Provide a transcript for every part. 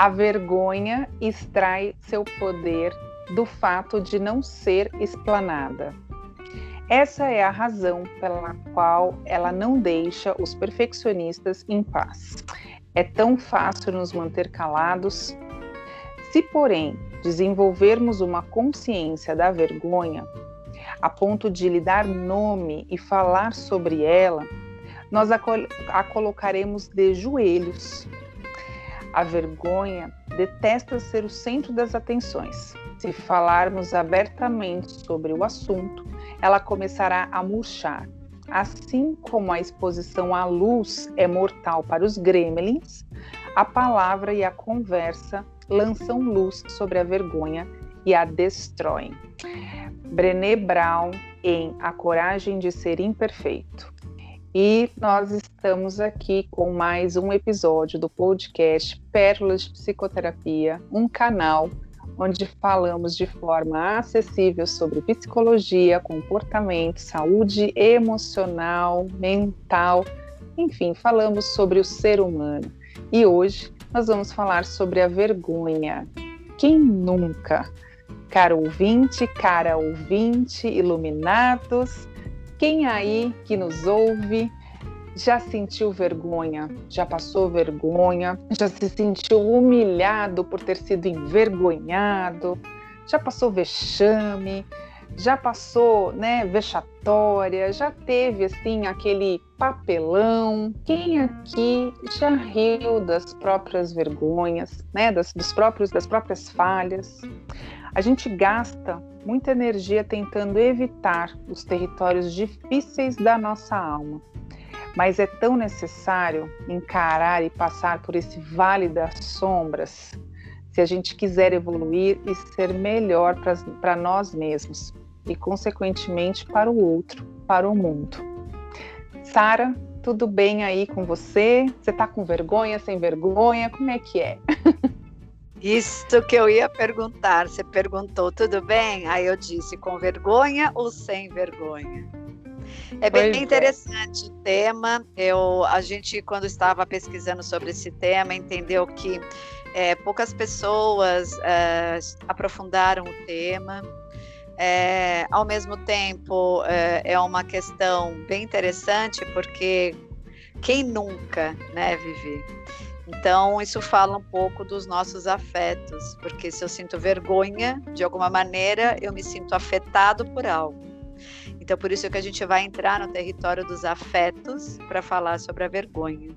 A vergonha extrai seu poder do fato de não ser explanada. Essa é a razão pela qual ela não deixa os perfeccionistas em paz. É tão fácil nos manter calados. Se, porém, desenvolvermos uma consciência da vergonha, a ponto de lhe dar nome e falar sobre ela, nós a, col a colocaremos de joelhos. A vergonha detesta ser o centro das atenções. Se falarmos abertamente sobre o assunto, ela começará a murchar. Assim como a exposição à luz é mortal para os gremlins, a palavra e a conversa lançam luz sobre a vergonha e a destroem. Brené Brown em A Coragem de Ser Imperfeito. E nós estamos aqui com mais um episódio do podcast Pérolas de Psicoterapia, um canal onde falamos de forma acessível sobre psicologia, comportamento, saúde emocional, mental, enfim, falamos sobre o ser humano. E hoje nós vamos falar sobre a vergonha. Quem nunca? Caro ouvinte, cara ouvinte, iluminados, quem aí que nos ouve já sentiu vergonha, já passou vergonha, já se sentiu humilhado por ter sido envergonhado, já passou vexame, já passou, né, vexatória, já teve assim aquele papelão. Quem aqui já riu das próprias vergonhas, né, das, dos próprios das próprias falhas? A gente gasta muita energia tentando evitar os territórios difíceis da nossa alma mas é tão necessário encarar e passar por esse vale das sombras se a gente quiser evoluir e ser melhor para nós mesmos e, consequentemente, para o outro, para o mundo. Sara, tudo bem aí com você? Você está com vergonha, sem vergonha? Como é que é? Isso que eu ia perguntar. Você perguntou, tudo bem? Aí eu disse, com vergonha ou sem vergonha? É bem pois é. interessante é. o tema. Eu, a gente, quando estava pesquisando sobre esse tema, entendeu que é, poucas pessoas é, aprofundaram o tema. É, ao mesmo tempo, é, é uma questão bem interessante, porque quem nunca, né, Vivi? Então, isso fala um pouco dos nossos afetos, porque se eu sinto vergonha, de alguma maneira, eu me sinto afetado por algo. Então, por isso que a gente vai entrar no território dos afetos para falar sobre a vergonha.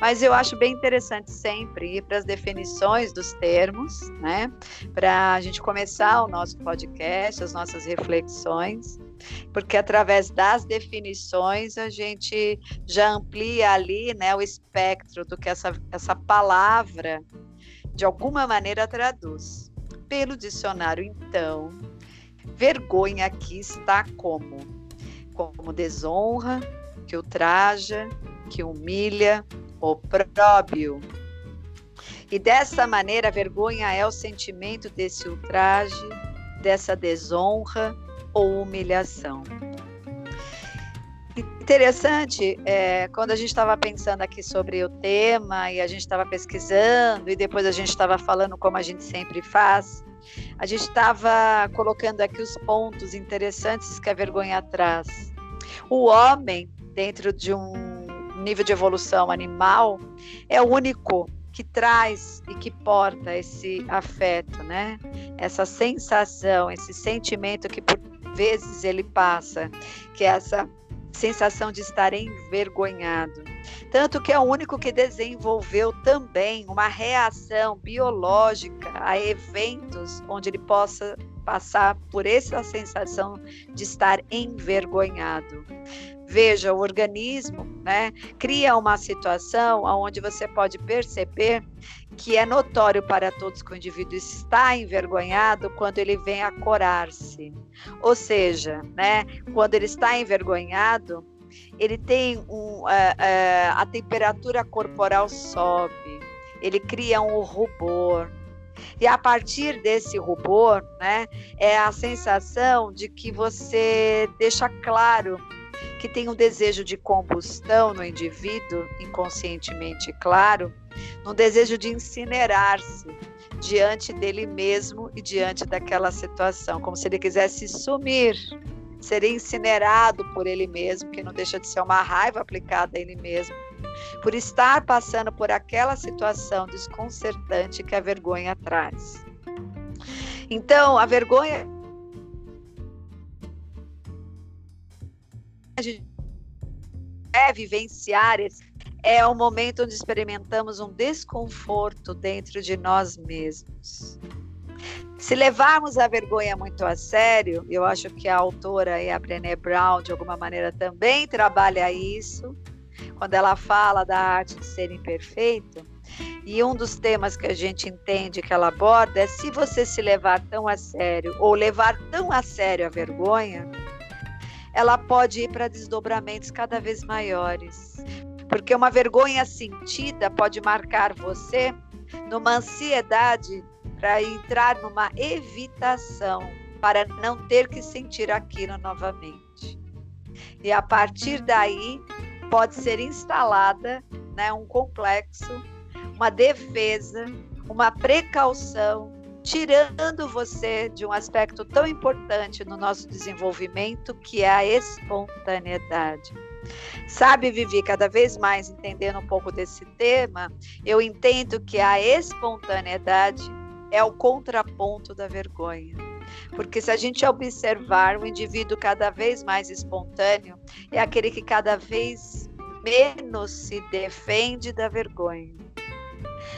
Mas eu acho bem interessante sempre ir para as definições dos termos, né? Para a gente começar o nosso podcast, as nossas reflexões, porque através das definições a gente já amplia ali, né, o espectro do que essa, essa palavra de alguma maneira traduz. Pelo dicionário, então, Vergonha aqui está como? Como desonra, que ultraja, que humilha, opróbio. E dessa maneira, vergonha é o sentimento desse ultraje, dessa desonra ou humilhação. Interessante, é, quando a gente estava pensando aqui sobre o tema e a gente estava pesquisando e depois a gente estava falando como a gente sempre faz, a gente estava colocando aqui os pontos interessantes que a vergonha traz. O homem, dentro de um nível de evolução animal, é o único que traz e que porta esse afeto, né? Essa sensação, esse sentimento que por vezes ele passa, que é essa sensação de estar envergonhado. Tanto que é o único que desenvolveu também uma reação biológica a eventos onde ele possa passar por essa sensação de estar envergonhado. Veja, o organismo né, cria uma situação onde você pode perceber que é notório para todos que o indivíduo está envergonhado quando ele vem a corar-se. Ou seja, né, quando ele está envergonhado, ele tem um, é, a temperatura corporal sobe, ele cria um rubor. E a partir desse rubor, né, é a sensação de que você deixa claro que tem um desejo de combustão no indivíduo, inconscientemente claro, um desejo de incinerar-se diante dele mesmo e diante daquela situação, como se ele quisesse sumir, ser incinerado por ele mesmo, que não deixa de ser uma raiva aplicada a ele mesmo, por estar passando por aquela situação desconcertante que a vergonha traz. Então, a vergonha a gente é vivenciar esse é o momento onde experimentamos um desconforto dentro de nós mesmos. Se levarmos a vergonha muito a sério, eu acho que a autora e a Brené Brown, de alguma maneira, também trabalha isso, quando ela fala da arte de ser imperfeito. E um dos temas que a gente entende que ela aborda é se você se levar tão a sério, ou levar tão a sério a vergonha, ela pode ir para desdobramentos cada vez maiores. Porque uma vergonha sentida pode marcar você numa ansiedade para entrar numa evitação, para não ter que sentir aquilo novamente. E a partir daí pode ser instalada né, um complexo, uma defesa, uma precaução, tirando você de um aspecto tão importante no nosso desenvolvimento, que é a espontaneidade. Sabe, Vivi, cada vez mais entendendo um pouco desse tema, eu entendo que a espontaneidade é o contraponto da vergonha. Porque se a gente observar o indivíduo cada vez mais espontâneo, é aquele que cada vez menos se defende da vergonha.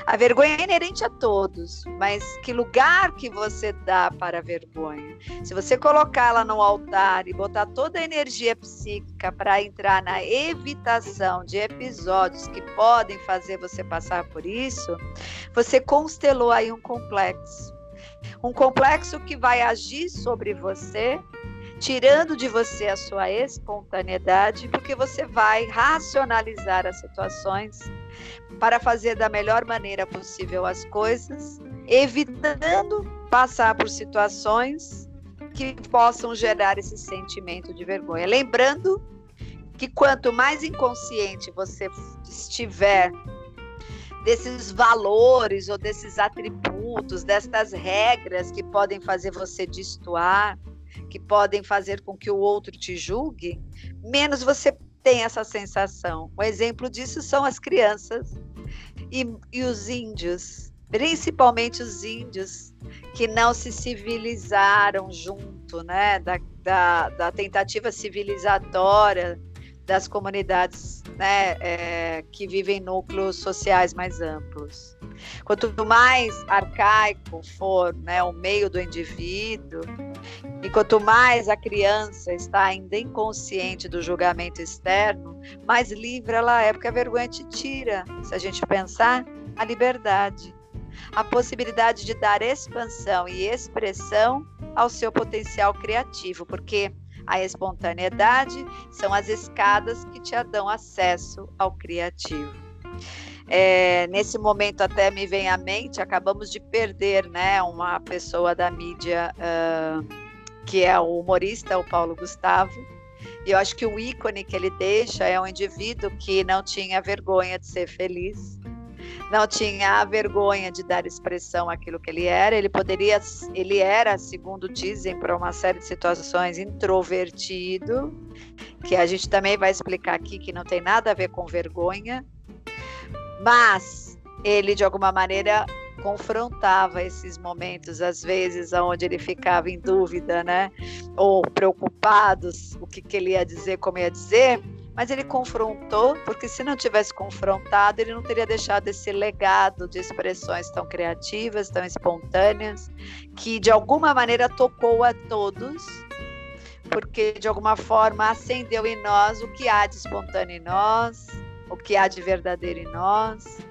A vergonha é inerente a todos, mas que lugar que você dá para a vergonha? Se você colocá-la no altar e botar toda a energia psíquica para entrar na evitação de episódios que podem fazer você passar por isso, você constelou aí um complexo. Um complexo que vai agir sobre você tirando de você a sua espontaneidade, porque você vai racionalizar as situações para fazer da melhor maneira possível as coisas, evitando passar por situações que possam gerar esse sentimento de vergonha. Lembrando que quanto mais inconsciente você estiver desses valores ou desses atributos, destas regras que podem fazer você destoar, que podem fazer com que o outro te julgue, menos você tem essa sensação. Um exemplo disso são as crianças e, e os índios, principalmente os índios que não se civilizaram junto, né, da, da, da tentativa civilizatória das comunidades né, é, que vivem em núcleos sociais mais amplos. Quanto mais arcaico for né, o meio do indivíduo, e quanto mais a criança está ainda inconsciente do julgamento externo, mais livre ela é, porque a vergonha te tira, se a gente pensar, a liberdade, a possibilidade de dar expansão e expressão ao seu potencial criativo, porque a espontaneidade são as escadas que te dão acesso ao criativo. É, nesse momento até me vem à mente, acabamos de perder né, uma pessoa da mídia uh, que é o humorista, o Paulo Gustavo. E eu acho que o ícone que ele deixa é um indivíduo que não tinha vergonha de ser feliz, não tinha vergonha de dar expressão àquilo que ele era. Ele poderia, ele era, segundo dizem, para uma série de situações introvertido, que a gente também vai explicar aqui que não tem nada a ver com vergonha, mas ele de alguma maneira confrontava esses momentos, às vezes, onde ele ficava em dúvida, né? Ou preocupados, o que, que ele ia dizer, como ia dizer, mas ele confrontou, porque se não tivesse confrontado, ele não teria deixado esse legado de expressões tão criativas, tão espontâneas, que de alguma maneira tocou a todos, porque de alguma forma acendeu em nós o que há de espontâneo em nós, o que há de verdadeiro em nós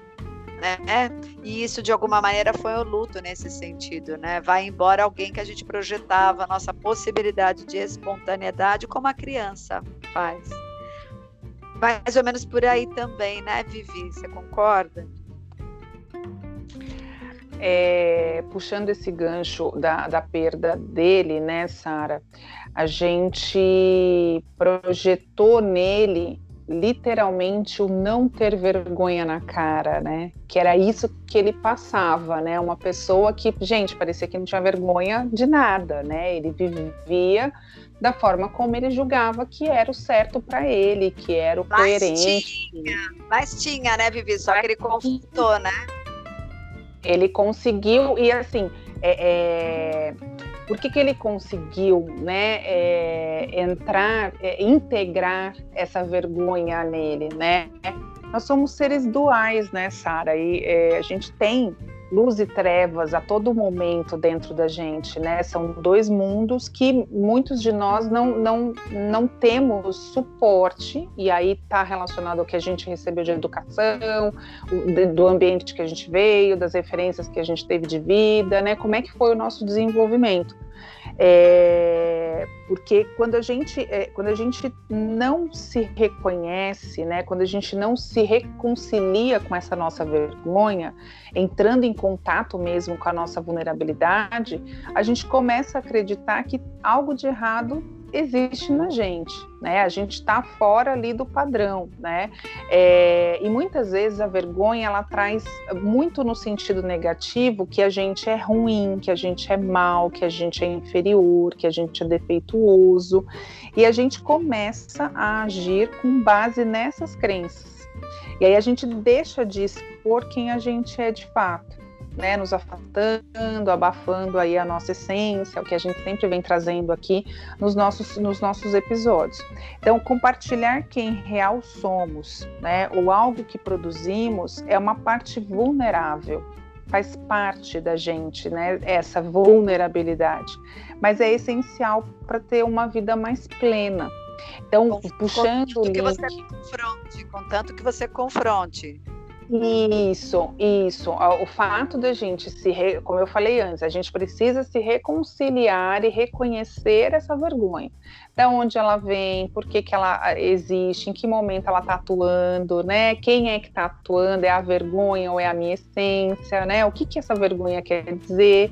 né? E isso de alguma maneira foi o luto nesse sentido, né? Vai embora alguém que a gente projetava a nossa possibilidade de espontaneidade como a criança faz. Mais ou menos por aí também, né, Vivi? Você concorda? é, puxando esse gancho da, da perda dele, né, Sara, a gente projetou nele literalmente o não ter vergonha na cara, né? Que era isso que ele passava, né? Uma pessoa que, gente, parecia que não tinha vergonha de nada, né? Ele vivia da forma como ele julgava que era o certo para ele, que era o mas coerente. Tinha, mas tinha, né, Vivi? Só que ele confrontou, né? Ele conseguiu, e assim, é, é, por que, que ele conseguiu né, é, entrar, é, integrar essa vergonha nele, né? Nós somos seres duais, né, Sara? E é, a gente tem luz e trevas a todo momento dentro da gente, né? São dois mundos que muitos de nós não, não, não temos suporte, e aí está relacionado ao que a gente recebeu de educação, do ambiente que a gente veio, das referências que a gente teve de vida, né? Como é que foi o nosso desenvolvimento? É, porque quando a gente é, quando a gente não se reconhece, né, quando a gente não se reconcilia com essa nossa vergonha, entrando em contato mesmo com a nossa vulnerabilidade, a gente começa a acreditar que algo de errado existe na gente, né? A gente está fora ali do padrão, né? É, e muitas vezes a vergonha ela traz muito no sentido negativo que a gente é ruim, que a gente é mal, que a gente é inferior, que a gente é defeituoso, e a gente começa a agir com base nessas crenças. E aí a gente deixa de expor quem a gente é de fato né, nos afastando, abafando aí a nossa essência, o que a gente sempre vem trazendo aqui nos nossos, nos nossos episódios. Então, compartilhar quem real somos, né, ou algo que produzimos, é uma parte vulnerável, faz parte da gente, né, essa vulnerabilidade, mas é essencial para ter uma vida mais plena. Então, puxando o link... que você confronte, contanto que você confronte isso, isso. O fato da gente se, re... como eu falei antes, a gente precisa se reconciliar e reconhecer essa vergonha. Da onde ela vem, por que, que ela ah, existe, em que momento ela está atuando, né? Quem é que está atuando? É a vergonha ou é a minha essência, né? O que, que essa vergonha quer dizer?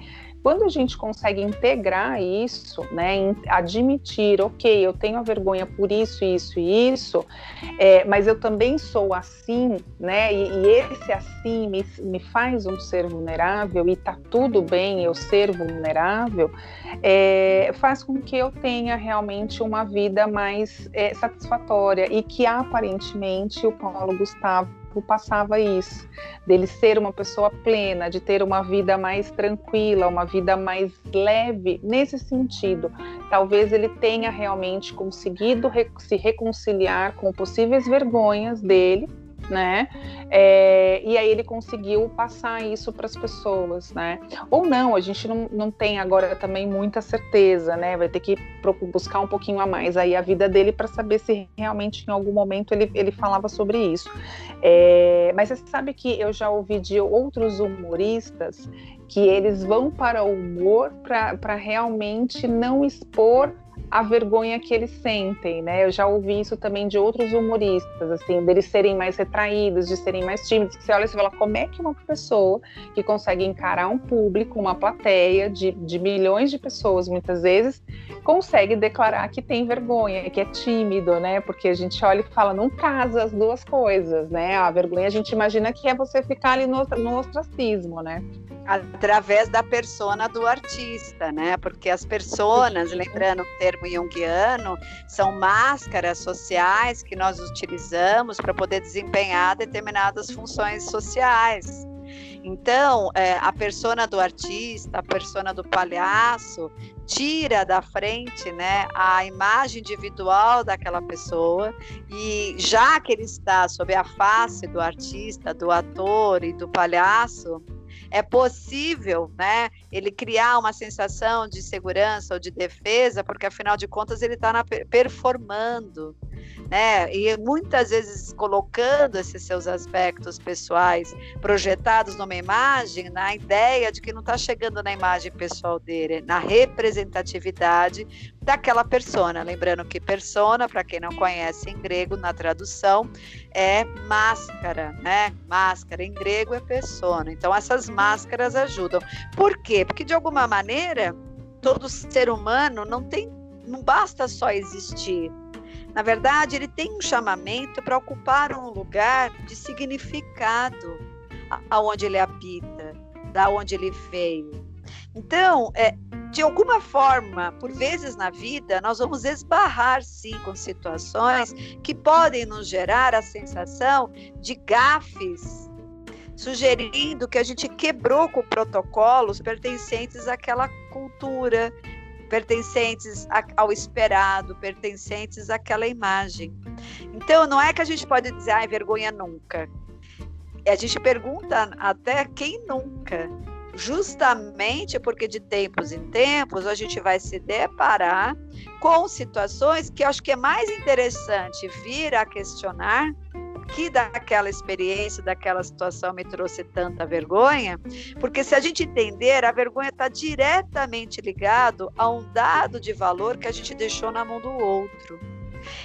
Quando a gente consegue integrar isso, né, admitir, ok, eu tenho a vergonha por isso, isso e isso, é, mas eu também sou assim, né, e, e esse assim me, me, faz um ser vulnerável e tá tudo bem eu ser vulnerável, é, faz com que eu tenha realmente uma vida mais é, satisfatória e que aparentemente o Paulo Gustavo passava isso, dele ser uma pessoa plena, de ter uma vida mais tranquila, uma vida mais leve, nesse sentido. Talvez ele tenha realmente conseguido se reconciliar com possíveis vergonhas dele, né? É, e aí ele conseguiu passar isso para as pessoas, né? Ou não, a gente não, não tem agora também muita certeza, né? Vai ter que buscar um pouquinho a mais aí a vida dele para saber se realmente em algum momento ele, ele falava sobre isso. É, mas você sabe que eu já ouvi de outros humoristas que eles vão para o humor para realmente não expor a vergonha que eles sentem, né? Eu já ouvi isso também de outros humoristas, assim, deles serem mais retraídos, de serem mais tímidos. Você olha e fala, como é que uma pessoa que consegue encarar um público, uma plateia de, de milhões de pessoas, muitas vezes, consegue declarar que tem vergonha, que é tímido, né? Porque a gente olha e fala, não casa as duas coisas, né? A vergonha a gente imagina que é você ficar ali no, no ostracismo, né? Através da persona do artista, né? Porque as personas, lembrando o termo junguiano, são máscaras sociais que nós utilizamos para poder desempenhar determinadas funções sociais. Então, é, a persona do artista, a persona do palhaço, tira da frente né, a imagem individual daquela pessoa, e já que ele está sob a face do artista, do ator e do palhaço, é possível, né, ele criar uma sensação de segurança ou de defesa, porque afinal de contas ele está performando, né? E muitas vezes colocando esses seus aspectos pessoais projetados numa imagem, na ideia de que não está chegando na imagem pessoal dele, na representatividade daquela persona. Lembrando que persona, para quem não conhece em grego, na tradução, é máscara, né? Máscara em grego é persona. Então essas máscaras ajudam. Por quê? Porque de alguma maneira todo ser humano não tem não basta só existir. Na verdade, ele tem um chamamento para ocupar um lugar de significado aonde ele habita, da onde ele veio. Então, é, de alguma forma, por vezes na vida, nós vamos esbarrar sim com situações que podem nos gerar a sensação de gafes, sugerindo que a gente quebrou com protocolos pertencentes àquela cultura, pertencentes ao esperado, pertencentes àquela imagem. Então, não é que a gente pode dizer, ai, vergonha nunca. A gente pergunta até quem nunca. Justamente porque de tempos em tempos a gente vai se deparar com situações que acho que é mais interessante vir a questionar que daquela experiência, daquela situação me trouxe tanta vergonha, porque se a gente entender, a vergonha está diretamente ligado a um dado de valor que a gente deixou na mão do outro.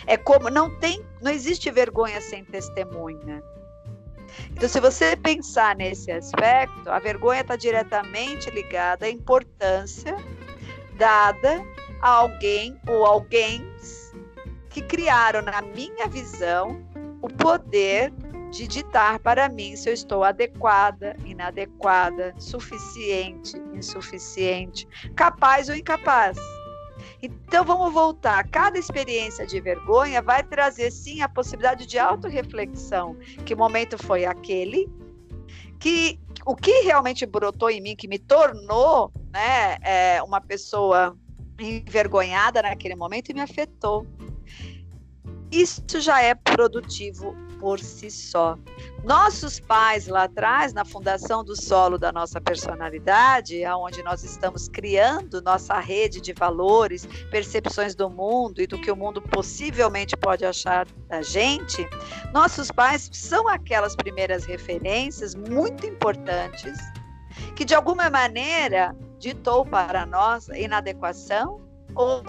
É como não tem, não existe vergonha sem testemunha. Então, se você pensar nesse aspecto, a vergonha está diretamente ligada à importância dada a alguém ou alguém que criaram, na minha visão, o poder de ditar para mim se eu estou adequada, inadequada, suficiente, insuficiente, capaz ou incapaz. Então vamos voltar. Cada experiência de vergonha vai trazer sim a possibilidade de autorreflexão. Que momento foi aquele? Que o que realmente brotou em mim, que me tornou né, é, uma pessoa envergonhada naquele momento e me afetou isso já é produtivo por si só. Nossos pais lá atrás, na fundação do solo da nossa personalidade, aonde nós estamos criando nossa rede de valores, percepções do mundo e do que o mundo possivelmente pode achar da gente, nossos pais são aquelas primeiras referências muito importantes que de alguma maneira ditou para nós inadequação ou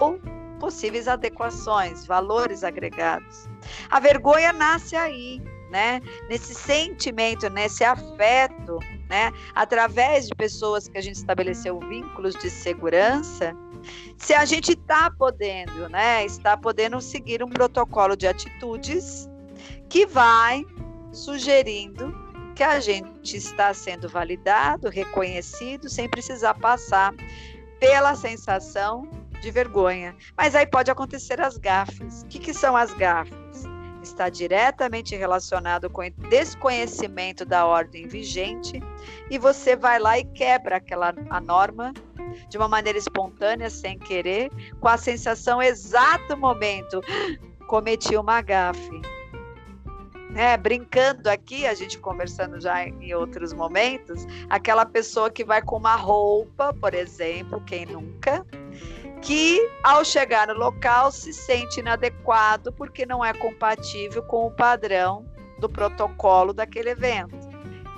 possíveis adequações, valores agregados. A vergonha nasce aí, né? Nesse sentimento, nesse afeto, né? Através de pessoas que a gente estabeleceu vínculos de segurança, se a gente está podendo, né? Está podendo seguir um protocolo de atitudes que vai sugerindo que a gente está sendo validado, reconhecido, sem precisar passar pela sensação de vergonha. Mas aí pode acontecer as gafes. O que, que são as gafes? Está diretamente relacionado com o desconhecimento da ordem vigente e você vai lá e quebra aquela a norma de uma maneira espontânea, sem querer, com a sensação exato momento cometi uma gafe. É, brincando aqui, a gente conversando já em outros momentos, aquela pessoa que vai com uma roupa, por exemplo, quem nunca, que ao chegar no local se sente inadequado porque não é compatível com o padrão do protocolo daquele evento.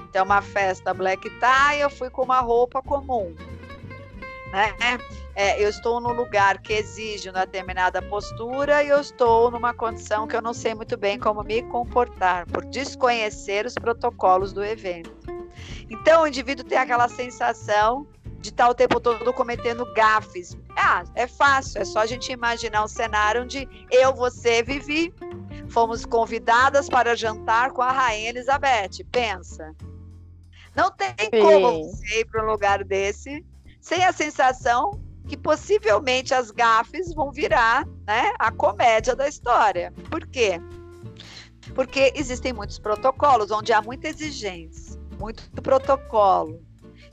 Então, uma festa black tie, eu fui com uma roupa comum. Né? É, eu estou num lugar que exige uma determinada postura e eu estou numa condição que eu não sei muito bem como me comportar, por desconhecer os protocolos do evento. Então, o indivíduo tem aquela sensação de estar o tempo todo cometendo gafes. Ah, é fácil, é só a gente imaginar um cenário onde eu, você, Vivi, fomos convidadas para jantar com a Rainha Elizabeth. Pensa. Não tem Sim. como você ir para um lugar desse sem a sensação que possivelmente as gafes vão virar né, a comédia da história. Por quê? Porque existem muitos protocolos onde há muita exigência, muito protocolo,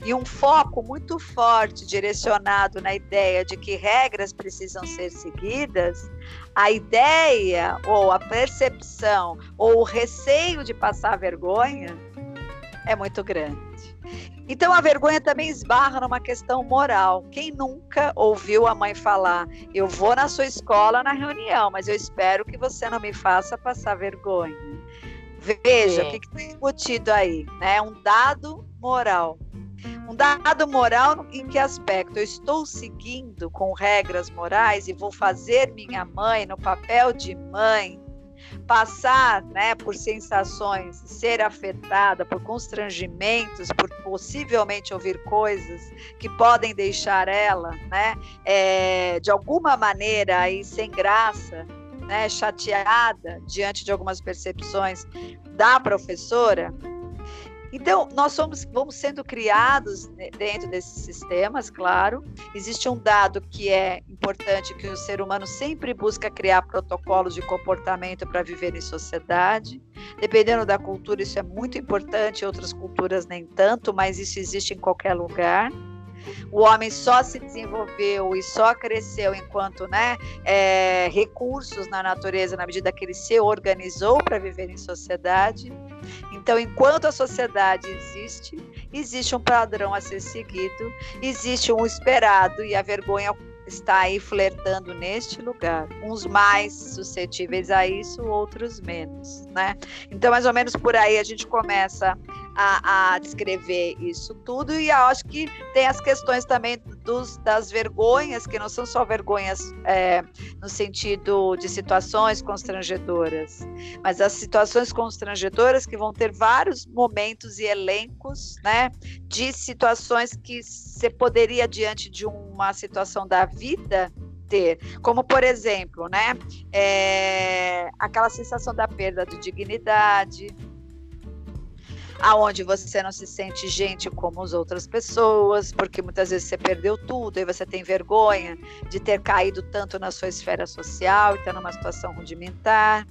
e um foco muito forte direcionado na ideia de que regras precisam ser seguidas, a ideia ou a percepção ou o receio de passar vergonha é muito grande. Então a vergonha também esbarra numa questão moral. Quem nunca ouviu a mãe falar: "Eu vou na sua escola na reunião, mas eu espero que você não me faça passar vergonha"? Veja o que está embutido aí, né? Um dado moral. Um dado moral em que aspecto? Eu estou seguindo com regras morais e vou fazer minha mãe no papel de mãe passar né, por sensações, ser afetada por constrangimentos, por possivelmente ouvir coisas que podem deixar ela né, é, de alguma maneira aí, sem graça, né, chateada diante de algumas percepções da professora, então, nós somos, vamos sendo criados dentro desses sistemas, claro. Existe um dado que é importante, que o ser humano sempre busca criar protocolos de comportamento para viver em sociedade. Dependendo da cultura, isso é muito importante, outras culturas nem tanto, mas isso existe em qualquer lugar. O homem só se desenvolveu e só cresceu enquanto né, é, recursos na natureza, na medida que ele se organizou para viver em sociedade. Então, enquanto a sociedade existe, existe um padrão a ser seguido, existe um esperado e a vergonha está aí flertando neste lugar. Uns mais suscetíveis a isso, outros menos, né? Então, mais ou menos por aí a gente começa a, a descrever isso tudo e acho que tem as questões também dos, das vergonhas, que não são só vergonhas é, no sentido de situações constrangedoras, mas as situações constrangedoras que vão ter vários momentos e elencos, né, de situações que você poderia, diante de uma situação da vida, ter, como por exemplo, né, é, aquela sensação da perda de dignidade, aonde você não se sente gente como as outras pessoas, porque muitas vezes você perdeu tudo e você tem vergonha de ter caído tanto na sua esfera social e estar numa situação rudimentar.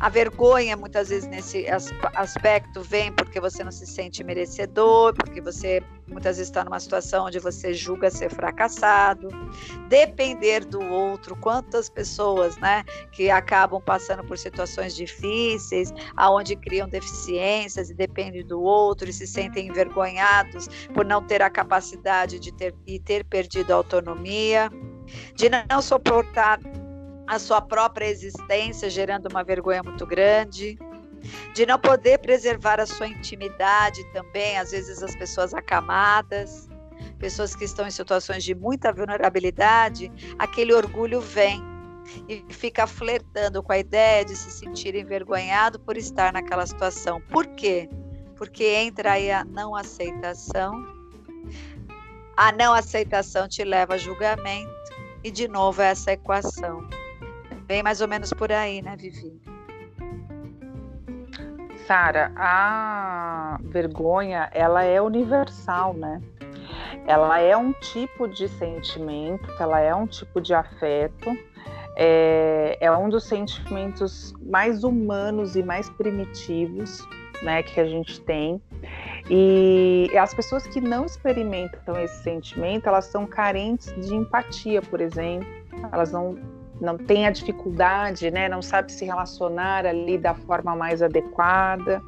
A vergonha, muitas vezes, nesse aspecto, vem porque você não se sente merecedor, porque você muitas vezes está numa situação onde você julga ser fracassado. Depender do outro, quantas pessoas, né, que acabam passando por situações difíceis, aonde criam deficiências e dependem do outro e se sentem envergonhados por não ter a capacidade de ter e ter perdido a autonomia, de não suportar a sua própria existência, gerando uma vergonha muito grande, de não poder preservar a sua intimidade também, às vezes as pessoas acamadas, pessoas que estão em situações de muita vulnerabilidade, aquele orgulho vem e fica flertando com a ideia de se sentir envergonhado por estar naquela situação. Por quê? Porque entra aí a não aceitação. A não aceitação te leva a julgamento e de novo essa equação. Bem mais ou menos por aí, né, Vivi? Sara, a vergonha, ela é universal, né? Ela é um tipo de sentimento, ela é um tipo de afeto, é, é um dos sentimentos mais humanos e mais primitivos, né, que a gente tem. E as pessoas que não experimentam esse sentimento, elas são carentes de empatia, por exemplo. Elas não não tem a dificuldade, né, não sabe se relacionar ali da forma mais adequada.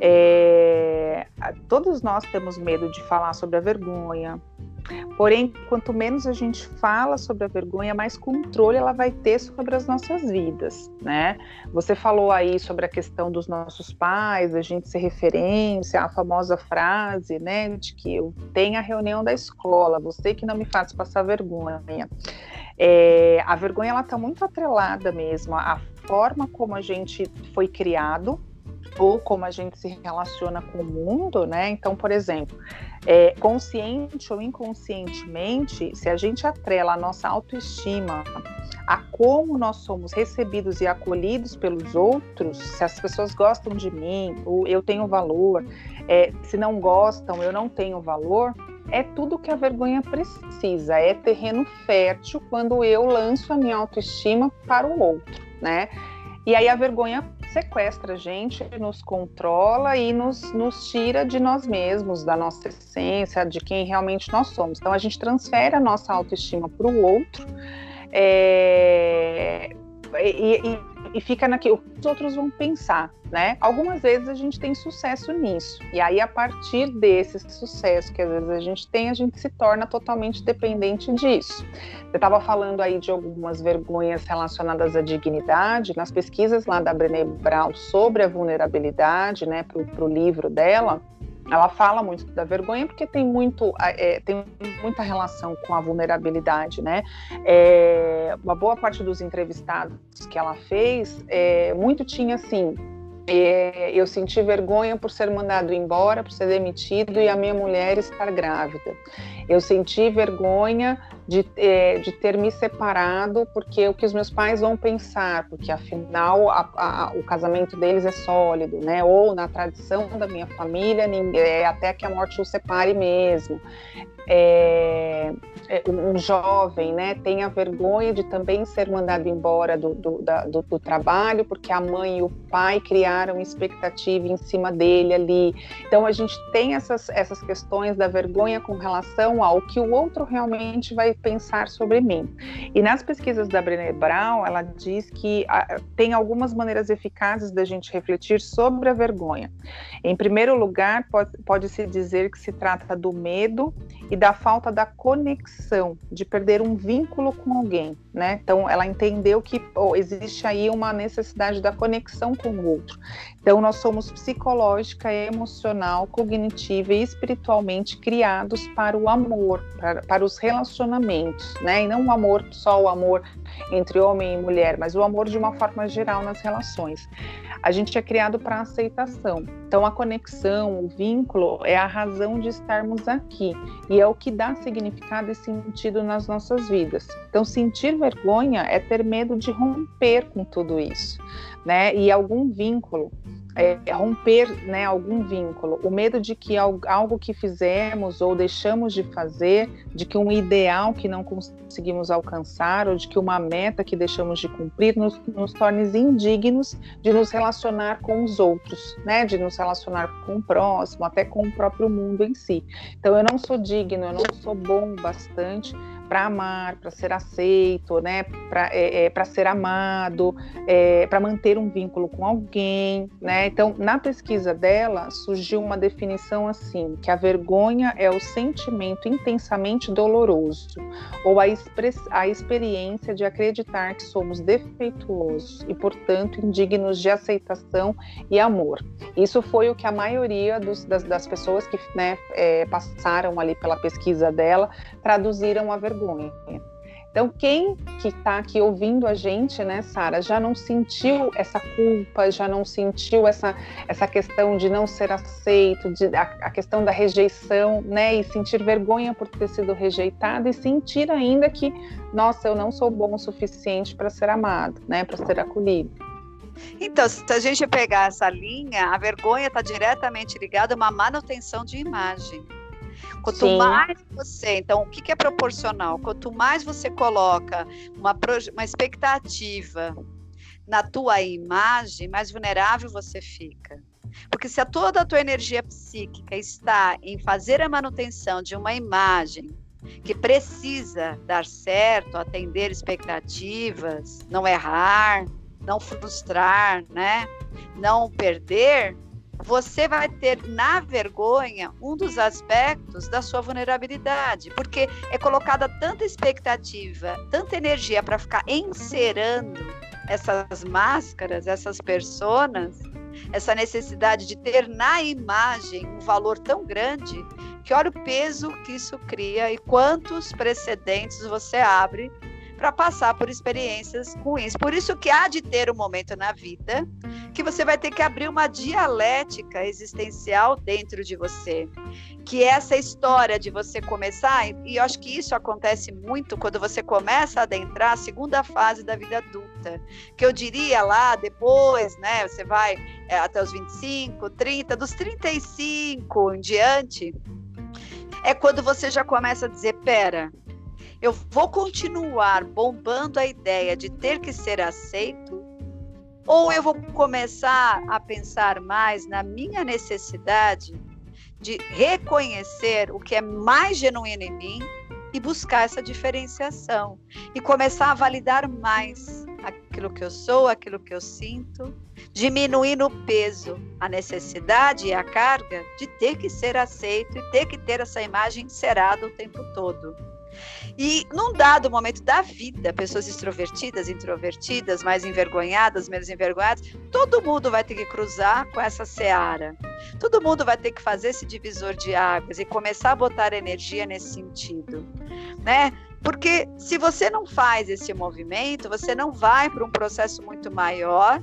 É, todos nós temos medo de falar sobre a vergonha. Porém, quanto menos a gente fala sobre a vergonha, mais controle ela vai ter sobre as nossas vidas, né? Você falou aí sobre a questão dos nossos pais, a gente ser referência, a famosa frase, né, de que eu tenho a reunião da escola, você que não me faz passar vergonha. É, a vergonha ela está muito atrelada mesmo à forma como a gente foi criado ou como a gente se relaciona com o mundo, né? Então, por exemplo, é, consciente ou inconscientemente, se a gente atrela a nossa autoestima a como nós somos recebidos e acolhidos pelos outros, se as pessoas gostam de mim, ou eu tenho valor, é, se não gostam, eu não tenho valor, é tudo que a vergonha precisa, é terreno fértil quando eu lanço a minha autoestima para o outro, né? E aí a vergonha sequestra a gente, nos controla e nos, nos tira de nós mesmos, da nossa essência, de quem realmente nós somos. Então a gente transfere a nossa autoestima para o outro. É, e, e e fica naquilo que os outros vão pensar, né? Algumas vezes a gente tem sucesso nisso. E aí, a partir desse sucesso que às vezes a gente tem, a gente se torna totalmente dependente disso. Você estava falando aí de algumas vergonhas relacionadas à dignidade. Nas pesquisas lá da Brené Brown sobre a vulnerabilidade, né, para o livro dela, ela fala muito da vergonha porque tem muito é, tem muita relação com a vulnerabilidade, né? É, uma boa parte dos entrevistados que ela fez, é, muito tinha assim. É, eu senti vergonha por ser mandado embora, por ser demitido e a minha mulher estar grávida. Eu senti vergonha de, é, de ter me separado, porque o que os meus pais vão pensar, porque afinal a, a, o casamento deles é sólido, né? Ou na tradição da minha família, é, até que a morte os separe mesmo. É, é, um jovem né, tenha vergonha de também ser mandado embora do, do, da, do, do, trabalho, porque a mãe e o pai criaram expectativa em cima dele ali. Então, a gente tem essas, essas questões da vergonha com relação ao que o outro realmente vai pensar sobre mim. E nas pesquisas da Brené Brown, ela diz que a, tem algumas maneiras eficazes da gente refletir sobre a vergonha. Em primeiro lugar, pode-se pode dizer que se trata do medo e da falta da conexão, de perder um vínculo com alguém, né? Então, ela entendeu que oh, existe aí uma necessidade da conexão com o outro. Então, nós somos psicológica, emocional, cognitiva e espiritualmente criados para o amor, para, para os relacionamentos, né? E não o amor, só o amor entre homem e mulher, mas o amor de uma forma geral nas relações. A gente é criado para aceitação. Então, a conexão, o vínculo é a razão de estarmos aqui e é o que dá significado e sentido nas nossas vidas. Então, sentir vergonha é ter medo de romper com tudo isso né? E algum vínculo, é, romper né, algum vínculo, o medo de que algo que fizemos ou deixamos de fazer, de que um ideal que não conseguimos alcançar, ou de que uma meta que deixamos de cumprir nos, nos torne indignos de nos relacionar com os outros, né? De nos relacionar com o próximo, até com o próprio mundo em si. Então, eu não sou digno, eu não sou bom bastante para amar, para ser aceito, né, para é, é, ser amado, é, para manter um vínculo com alguém, né? Então, na pesquisa dela surgiu uma definição assim, que a vergonha é o sentimento intensamente doloroso ou a, a experiência de acreditar que somos defeituosos e, portanto, indignos de aceitação e amor. Isso foi o que a maioria dos, das, das, pessoas que né, é, passaram ali pela pesquisa dela traduziram a vergonha vergonha. Então, quem que está aqui ouvindo a gente, né, Sara, já não sentiu essa culpa, já não sentiu essa, essa questão de não ser aceito, de, a, a questão da rejeição, né, e sentir vergonha por ter sido rejeitado e sentir ainda que, nossa, eu não sou bom o suficiente para ser amado, né, para ser acolhido. Então, se a gente pegar essa linha, a vergonha está diretamente ligada a uma manutenção de imagem. Quanto Sim. mais você, então, o que, que, é proporcional? Quanto mais você coloca uma, uma expectativa na tua imagem, mais vulnerável você fica. Porque se a toda a tua energia psíquica está em fazer a manutenção de uma imagem que precisa dar certo, atender expectativas, não errar, não frustrar, né? Não perder, você vai ter na vergonha um dos aspectos da sua vulnerabilidade, porque é colocada tanta expectativa, tanta energia para ficar encerando essas máscaras, essas personas, essa necessidade de ter na imagem um valor tão grande que olha o peso que isso cria e quantos precedentes você abre para passar por experiências ruins. Por isso que há de ter um momento na vida que você vai ter que abrir uma dialética existencial dentro de você. Que é essa história de você começar, e eu acho que isso acontece muito quando você começa a adentrar a segunda fase da vida adulta. Que eu diria lá depois, né? Você vai é, até os 25, 30, dos 35 em diante, é quando você já começa a dizer: pera, eu vou continuar bombando a ideia de ter que ser aceito? Ou eu vou começar a pensar mais na minha necessidade de reconhecer o que é mais genuíno em mim e buscar essa diferenciação e começar a validar mais aquilo que eu sou, aquilo que eu sinto, diminuindo o peso, a necessidade e a carga de ter que ser aceito e ter que ter essa imagem encerada o tempo todo. E num dado momento da vida, pessoas extrovertidas, introvertidas, mais envergonhadas, menos envergonhadas, todo mundo vai ter que cruzar com essa seara. Todo mundo vai ter que fazer esse divisor de águas e começar a botar energia nesse sentido, né? Porque se você não faz esse movimento, você não vai para um processo muito maior,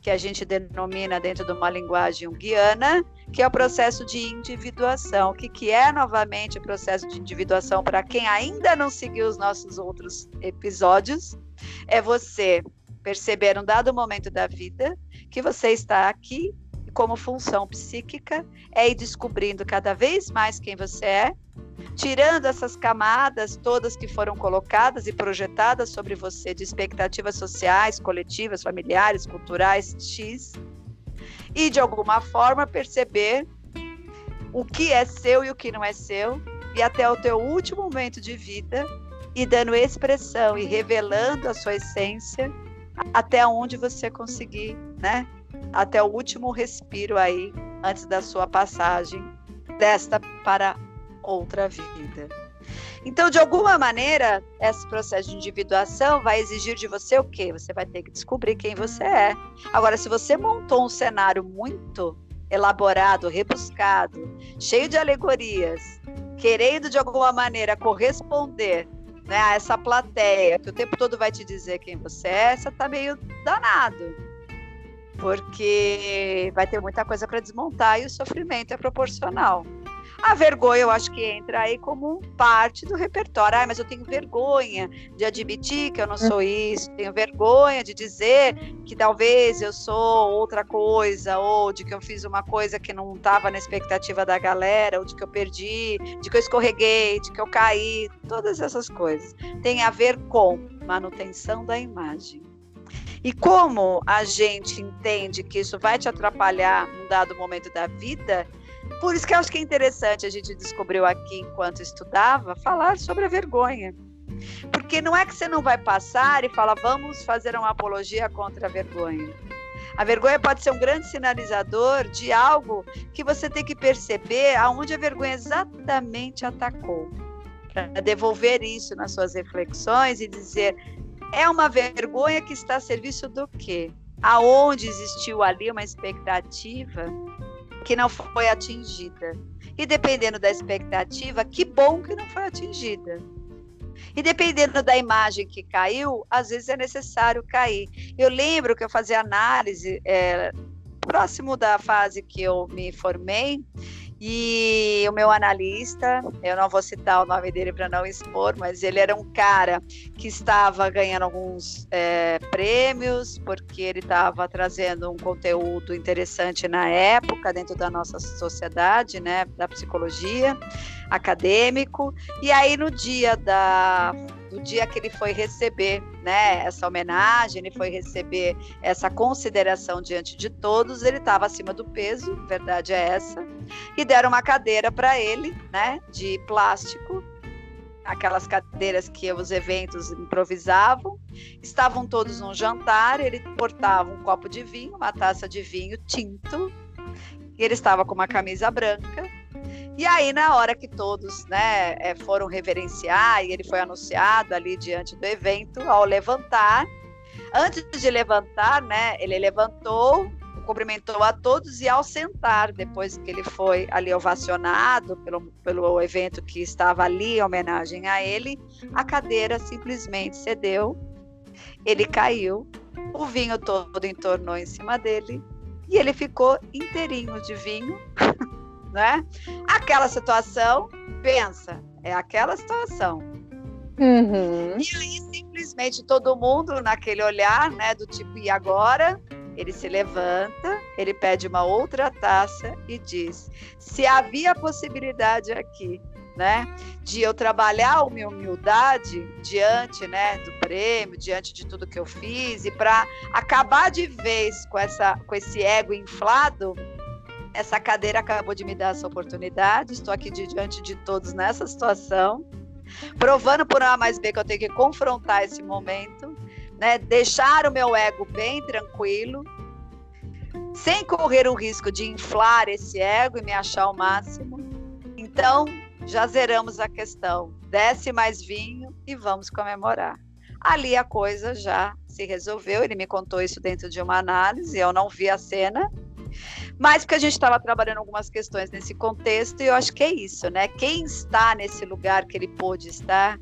que a gente denomina dentro de uma linguagem junguiana, que é o processo de individuação. O que, que é, novamente, o processo de individuação para quem ainda não seguiu os nossos outros episódios? É você perceber, um dado momento da vida, que você está aqui como função psíquica, é ir descobrindo cada vez mais quem você é, tirando essas camadas todas que foram colocadas e projetadas sobre você de expectativas sociais, coletivas, familiares, culturais, X, e de alguma forma perceber o que é seu e o que não é seu, e até o teu último momento de vida, e dando expressão e revelando a sua essência até onde você conseguir, né? Até o último respiro aí, antes da sua passagem desta para outra vida. Então, de alguma maneira, esse processo de individuação vai exigir de você o quê? Você vai ter que descobrir quem você é. Agora, se você montou um cenário muito elaborado, rebuscado, cheio de alegorias, querendo de alguma maneira corresponder né, a essa plateia que o tempo todo vai te dizer quem você é, você está meio danado. Porque vai ter muita coisa para desmontar e o sofrimento é proporcional. A vergonha eu acho que entra aí como parte do repertório. Ah, mas eu tenho vergonha de admitir que eu não sou isso, tenho vergonha de dizer que talvez eu sou outra coisa, ou de que eu fiz uma coisa que não estava na expectativa da galera, ou de que eu perdi, de que eu escorreguei, de que eu caí, todas essas coisas. Tem a ver com manutenção da imagem. E como a gente entende que isso vai te atrapalhar num dado momento da vida, por isso que eu acho que é interessante a gente descobriu aqui enquanto estudava falar sobre a vergonha. Porque não é que você não vai passar e falar vamos fazer uma apologia contra a vergonha. A vergonha pode ser um grande sinalizador de algo que você tem que perceber aonde a vergonha exatamente atacou. Para devolver isso nas suas reflexões e dizer: é uma vergonha que está a serviço do quê? Aonde existiu ali uma expectativa que não foi atingida. E dependendo da expectativa, que bom que não foi atingida. E dependendo da imagem que caiu, às vezes é necessário cair. Eu lembro que eu fazia análise é, próximo da fase que eu me formei, e o meu analista, eu não vou citar o nome dele para não expor, mas ele era um cara que estava ganhando alguns é, prêmios, porque ele estava trazendo um conteúdo interessante na época, dentro da nossa sociedade, né, da psicologia, acadêmico. E aí, no dia da do dia que ele foi receber né, essa homenagem, ele foi receber essa consideração diante de todos, ele estava acima do peso, verdade é essa, e deram uma cadeira para ele, né, de plástico, aquelas cadeiras que os eventos improvisavam. Estavam todos num jantar, ele portava um copo de vinho, uma taça de vinho tinto, e ele estava com uma camisa branca e aí, na hora que todos né, é, foram reverenciar e ele foi anunciado ali diante do evento, ao levantar, antes de levantar, né, ele levantou, cumprimentou a todos e ao sentar, depois que ele foi ali ovacionado pelo, pelo evento que estava ali em homenagem a ele, a cadeira simplesmente cedeu, ele caiu, o vinho todo entornou em cima dele e ele ficou inteirinho de vinho. né? Aquela situação, pensa, é aquela situação. Uhum. E aí, simplesmente, todo mundo naquele olhar, né, do tipo, e agora? Ele se levanta, ele pede uma outra taça e diz: se havia possibilidade aqui, né, de eu trabalhar a minha humildade diante, né, do prêmio, diante de tudo que eu fiz e para acabar de vez com essa com esse ego inflado, essa cadeira acabou de me dar essa oportunidade, estou aqui diante de todos nessa situação, provando por A mais B que eu tenho que confrontar esse momento, né? Deixar o meu ego bem tranquilo, sem correr o risco de inflar esse ego e me achar o máximo. Então, já zeramos a questão. Desce mais vinho e vamos comemorar. Ali a coisa já se resolveu. Ele me contou isso dentro de uma análise, eu não vi a cena, mas porque a gente estava trabalhando algumas questões nesse contexto, e eu acho que é isso, né? Quem está nesse lugar que ele pôde estar,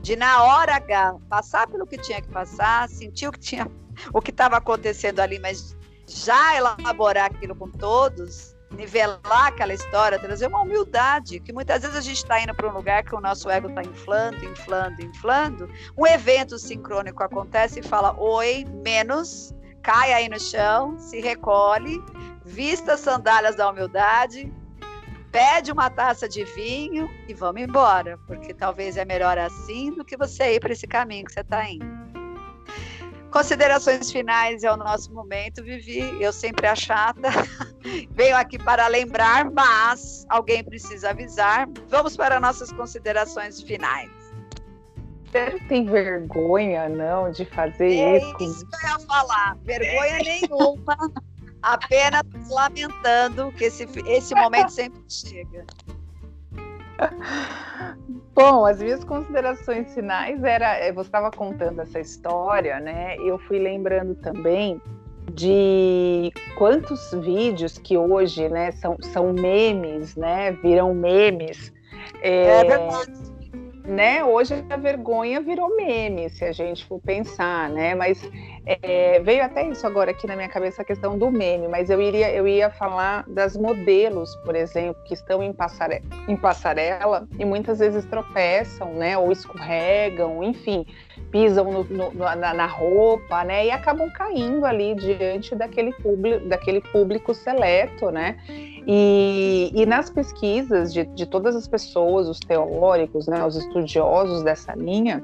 de na hora H passar pelo que tinha que passar, sentir o que tinha, o que estava acontecendo ali, mas já elaborar aquilo com todos, nivelar aquela história, trazer uma humildade, que muitas vezes a gente está indo para um lugar que o nosso ego está inflando, inflando, inflando. Um evento sincrônico acontece e fala: Oi, menos, cai aí no chão, se recolhe, vista as sandálias da humildade, pede uma taça de vinho e vamos embora, porque talvez é melhor assim do que você ir para esse caminho que você está indo. Considerações finais é o nosso momento, Vivi. Eu sempre a chata. Venho aqui para lembrar, mas alguém precisa avisar. Vamos para nossas considerações finais. Você não tem vergonha, não, de fazer é isso? É isso que eu ia falar. Vergonha nenhuma. Apenas lamentando que esse, esse momento sempre chega. Bom, as minhas considerações finais era, eh, você estava contando essa história, né? Eu fui lembrando também de quantos vídeos que hoje, né, são, são memes, né? Viram memes. É, é verdade né, hoje a vergonha virou meme, se a gente for pensar, né? Mas é, veio até isso agora aqui na minha cabeça a questão do meme, mas eu iria, eu ia falar das modelos, por exemplo, que estão em passarela, em passarela e muitas vezes tropeçam, né? Ou escorregam, enfim, pisam no, no, na, na, roupa, né? E acabam caindo ali diante daquele público, daquele público seleto, né? E, e nas pesquisas de, de todas as pessoas, os teóricos, né, os estudiosos dessa linha,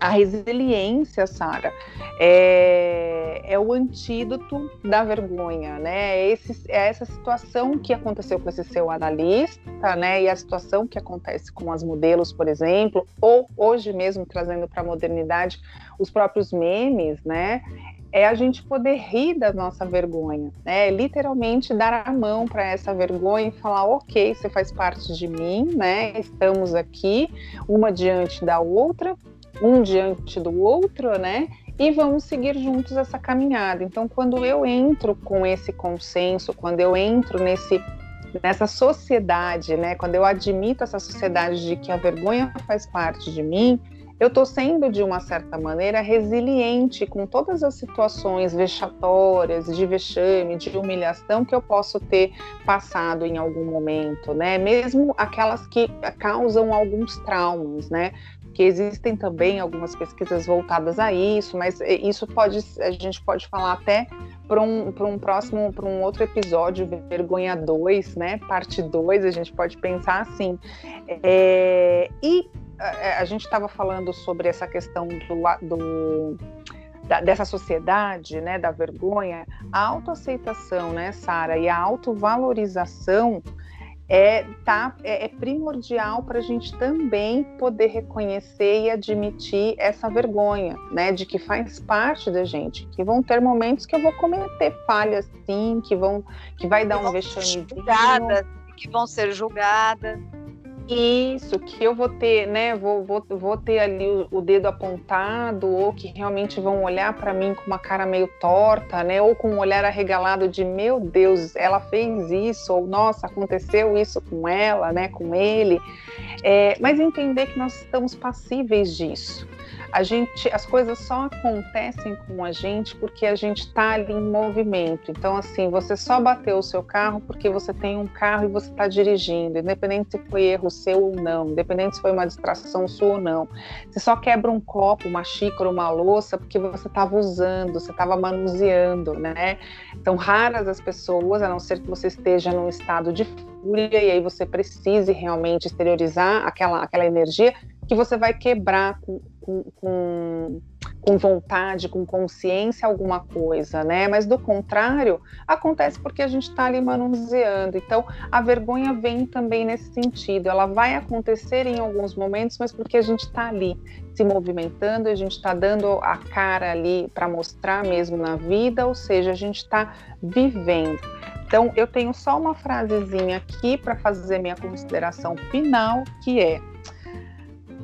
a resiliência, Sara, é, é, o antídoto da vergonha, né? É, esse, é essa situação que aconteceu com esse seu analista, né? E a situação que acontece com as modelos, por exemplo, ou hoje mesmo trazendo para a modernidade os próprios memes, né? É a gente poder rir da nossa vergonha, né? Literalmente dar a mão para essa vergonha e falar, ok, você faz parte de mim, né? Estamos aqui, uma diante da outra, um diante do outro, né? E vamos seguir juntos essa caminhada. Então, quando eu entro com esse consenso, quando eu entro nesse nessa sociedade, né? Quando eu admito essa sociedade de que a vergonha faz parte de mim, eu estou sendo, de uma certa maneira, resiliente com todas as situações vexatórias, de vexame, de humilhação que eu posso ter passado em algum momento, né? Mesmo aquelas que causam alguns traumas, né? Que existem também algumas pesquisas voltadas a isso, mas isso pode, a gente pode falar até para um, um próximo, para um outro episódio, Vergonha 2, né? Parte 2, a gente pode pensar assim. É, e a, a gente estava falando sobre essa questão do, do da, dessa sociedade, né, da vergonha, a autoaceitação, né, Sara, e a autovalorização é, tá, é, é primordial para a gente também poder reconhecer e admitir essa vergonha, né, de que faz parte da gente, que vão ter momentos que eu vou cometer falhas, sim, que vão, que vai dar um vexame, que vão ser julgadas. Isso, que eu vou ter, né? Vou, vou, vou ter ali o, o dedo apontado, ou que realmente vão olhar para mim com uma cara meio torta, né? Ou com um olhar arregalado de meu Deus, ela fez isso, ou nossa, aconteceu isso com ela, né? Com ele. É, mas entender que nós estamos passíveis disso a gente, as coisas só acontecem com a gente porque a gente está ali em movimento. Então, assim, você só bateu o seu carro porque você tem um carro e você está dirigindo, independente se foi erro seu ou não, independente se foi uma distração sua ou não. Você só quebra um copo, uma xícara, uma louça porque você estava usando, você estava manuseando, né? Então, raras as pessoas, a não ser que você esteja num estado de fúria e aí você precise realmente exteriorizar aquela, aquela energia que você vai quebrar com, com, com, vontade, com consciência alguma coisa, né? Mas do contrário, acontece porque a gente está ali manuseando. Então, a vergonha vem também nesse sentido. Ela vai acontecer em alguns momentos, mas porque a gente está ali se movimentando, a gente está dando a cara ali para mostrar mesmo na vida, ou seja, a gente está vivendo. Então, eu tenho só uma frasezinha aqui para fazer minha consideração final, que é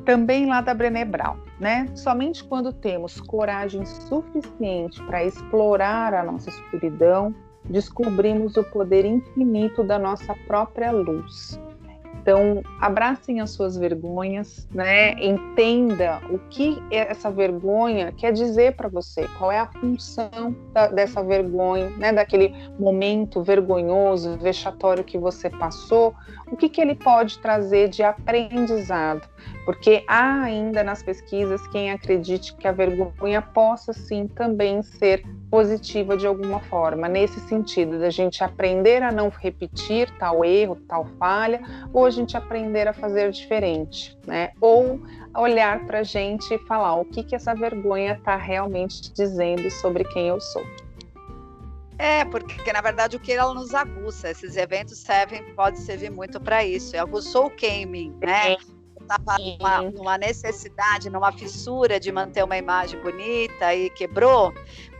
também lá da Brené Brown, né? Somente quando temos coragem suficiente para explorar a nossa escuridão, descobrimos o poder infinito da nossa própria luz. Então, abracem as suas vergonhas, né? Entenda o que essa vergonha quer dizer para você, qual é a função da, dessa vergonha, né? Daquele momento vergonhoso, vexatório que você passou, o que, que ele pode trazer de aprendizado? Porque há ainda nas pesquisas quem acredite que a vergonha possa sim também ser positiva de alguma forma, nesse sentido, da gente aprender a não repetir tal erro, tal falha, ou a gente aprender a fazer diferente, né? Ou olhar para a gente e falar o que, que essa vergonha está realmente dizendo sobre quem eu sou. É, porque na verdade o que ela nos aguça, esses eventos servem, pode servir muito para isso. Aguçou o queiming, né? Estava numa, numa necessidade, numa fissura de manter uma imagem bonita e quebrou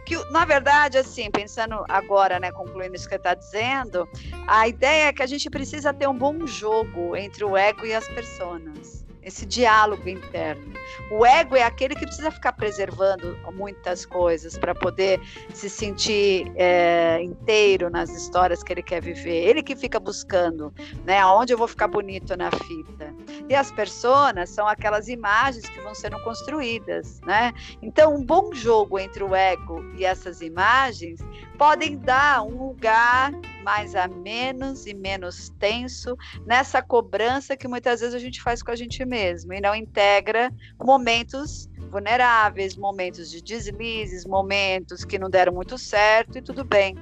que na verdade, assim, pensando agora, né, concluindo isso que você está dizendo, a ideia é que a gente precisa ter um bom jogo entre o ego e as pessoas esse diálogo interno. O ego é aquele que precisa ficar preservando muitas coisas para poder se sentir é, inteiro nas histórias que ele quer viver. Ele que fica buscando, né, aonde eu vou ficar bonito na fita. E as personas são aquelas imagens que vão sendo construídas, né? Então, um bom jogo entre o ego e essas imagens podem dar um lugar mais a menos e menos tenso nessa cobrança que muitas vezes a gente faz com a gente mesmo e não integra momentos vulneráveis, momentos de deslizes, momentos que não deram muito certo e tudo bem,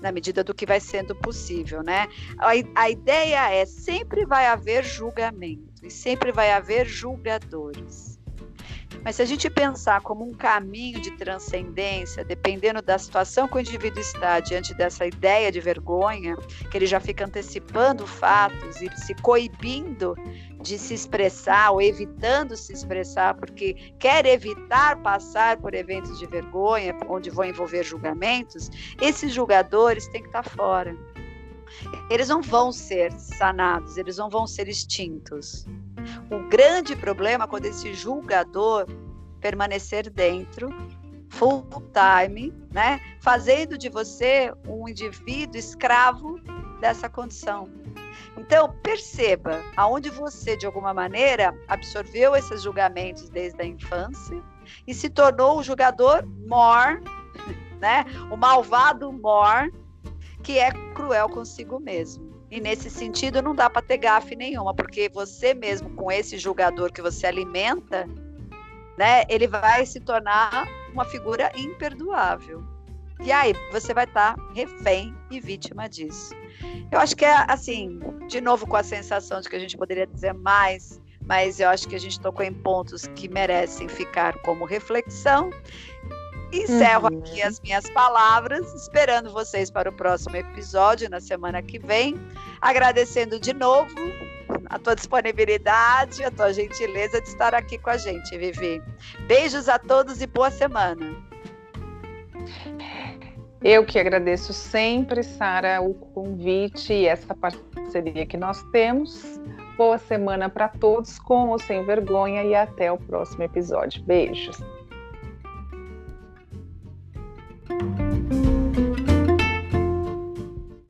na medida do que vai sendo possível, né? A, a ideia é sempre vai haver julgamento e sempre vai haver julgadores. Mas se a gente pensar como um caminho de transcendência, dependendo da situação que o indivíduo está diante dessa ideia de vergonha, que ele já fica antecipando fatos e se coibindo de se expressar ou evitando se expressar porque quer evitar passar por eventos de vergonha, onde vão envolver julgamentos, esses julgadores têm que estar fora. Eles não vão ser sanados, eles não vão ser extintos. O grande problema é quando esse julgador permanecer dentro, full time, né, fazendo de você um indivíduo escravo dessa condição. Então, perceba aonde você, de alguma maneira, absorveu esses julgamentos desde a infância e se tornou o julgador more, né? O malvado more, que é cruel consigo mesmo. E nesse sentido não dá para ter gafe nenhuma, porque você mesmo com esse julgador que você alimenta, né, ele vai se tornar uma figura imperdoável. E aí você vai estar tá refém e vítima disso. Eu acho que é assim, de novo com a sensação de que a gente poderia dizer mais, mas eu acho que a gente tocou em pontos que merecem ficar como reflexão Encerro uhum. aqui as minhas palavras, esperando vocês para o próximo episódio na semana que vem. Agradecendo de novo a tua disponibilidade, a tua gentileza de estar aqui com a gente, Vivi. Beijos a todos e boa semana. Eu que agradeço sempre, Sara, o convite e essa parceria que nós temos. Boa semana para todos, com ou sem vergonha, e até o próximo episódio. Beijos.